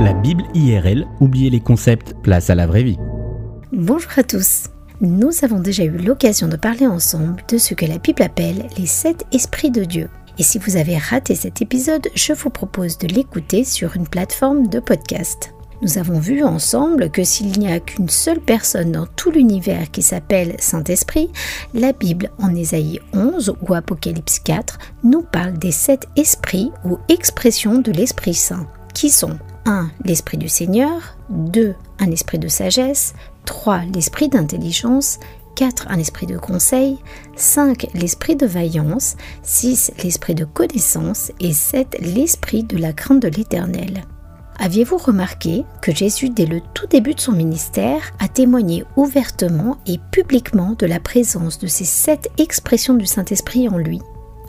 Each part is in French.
La Bible IRL, oubliez les concepts, place à la vraie vie. Bonjour à tous. Nous avons déjà eu l'occasion de parler ensemble de ce que la Bible appelle les sept esprits de Dieu. Et si vous avez raté cet épisode, je vous propose de l'écouter sur une plateforme de podcast. Nous avons vu ensemble que s'il n'y a qu'une seule personne dans tout l'univers qui s'appelle Saint-Esprit, la Bible en Ésaïe 11 ou Apocalypse 4 nous parle des sept esprits ou expressions de l'Esprit Saint, qui sont 1. L'Esprit du Seigneur, 2. Un esprit de sagesse, 3. L'Esprit d'intelligence, 4. Un esprit de conseil, 5. L'esprit de vaillance, 6. L'esprit de connaissance et 7. L'esprit de la crainte de l'Éternel. Aviez-vous remarqué que Jésus, dès le tout début de son ministère, a témoigné ouvertement et publiquement de la présence de ces sept expressions du Saint-Esprit en lui?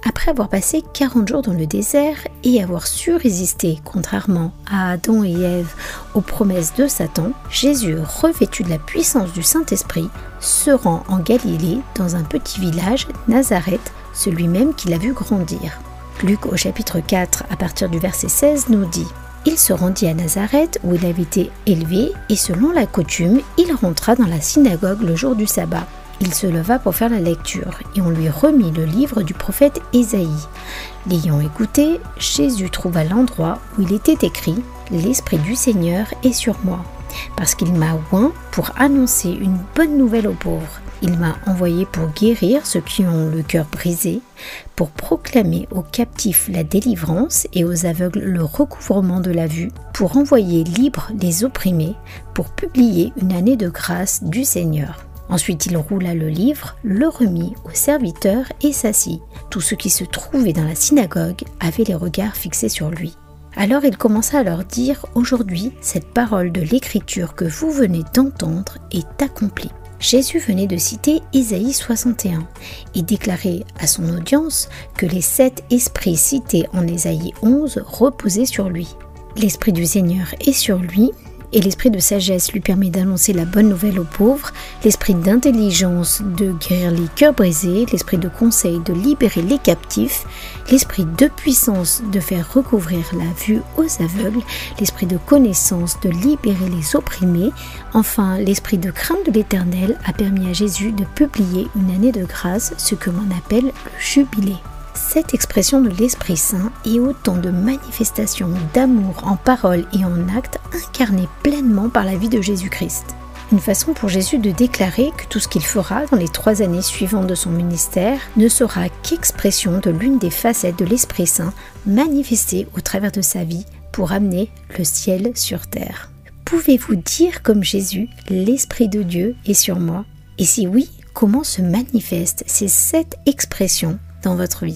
Après avoir passé 40 jours dans le désert et avoir su résister, contrairement à Adam et Ève, aux promesses de Satan, Jésus, revêtu de la puissance du Saint-Esprit, se rend en Galilée dans un petit village, Nazareth, celui même qu'il a vu grandir. Luc au chapitre 4 à partir du verset 16 nous dit il se rendit à Nazareth où il avait été élevé et selon la coutume, il rentra dans la synagogue le jour du sabbat. Il se leva pour faire la lecture et on lui remit le livre du prophète Ésaïe. L'ayant écouté, Jésus trouva l'endroit où il était écrit L'Esprit du Seigneur est sur moi, parce qu'il m'a oint pour annoncer une bonne nouvelle aux pauvres. Il m'a envoyé pour guérir ceux qui ont le cœur brisé, pour proclamer aux captifs la délivrance et aux aveugles le recouvrement de la vue, pour envoyer libres les opprimés, pour publier une année de grâce du Seigneur. Ensuite il roula le livre, le remit aux serviteurs et s'assit. Tous ceux qui se trouvaient dans la synagogue avaient les regards fixés sur lui. Alors il commença à leur dire, Aujourd'hui, cette parole de l'Écriture que vous venez d'entendre est accomplie. Jésus venait de citer Isaïe 61 et déclarer à son audience que les sept esprits cités en Isaïe 11 reposaient sur lui. L'Esprit du Seigneur est sur lui et l'esprit de sagesse lui permet d'annoncer la bonne nouvelle aux pauvres, l'esprit d'intelligence de guérir les cœurs brisés, l'esprit de conseil de libérer les captifs, l'esprit de puissance de faire recouvrir la vue aux aveugles, l'esprit de connaissance de libérer les opprimés, enfin l'esprit de crainte de l'Éternel a permis à Jésus de publier une année de grâce, ce que l'on appelle le jubilé. Cette expression de l'Esprit Saint est autant de manifestations d'amour en parole et en acte incarnées pleinement par la vie de Jésus-Christ. Une façon pour Jésus de déclarer que tout ce qu'il fera dans les trois années suivantes de son ministère ne sera qu'expression de l'une des facettes de l'Esprit Saint manifestée au travers de sa vie pour amener le ciel sur terre. Pouvez-vous dire comme Jésus, l'Esprit de Dieu est sur moi? Et si oui, comment se manifestent ces sept expressions dans votre vie?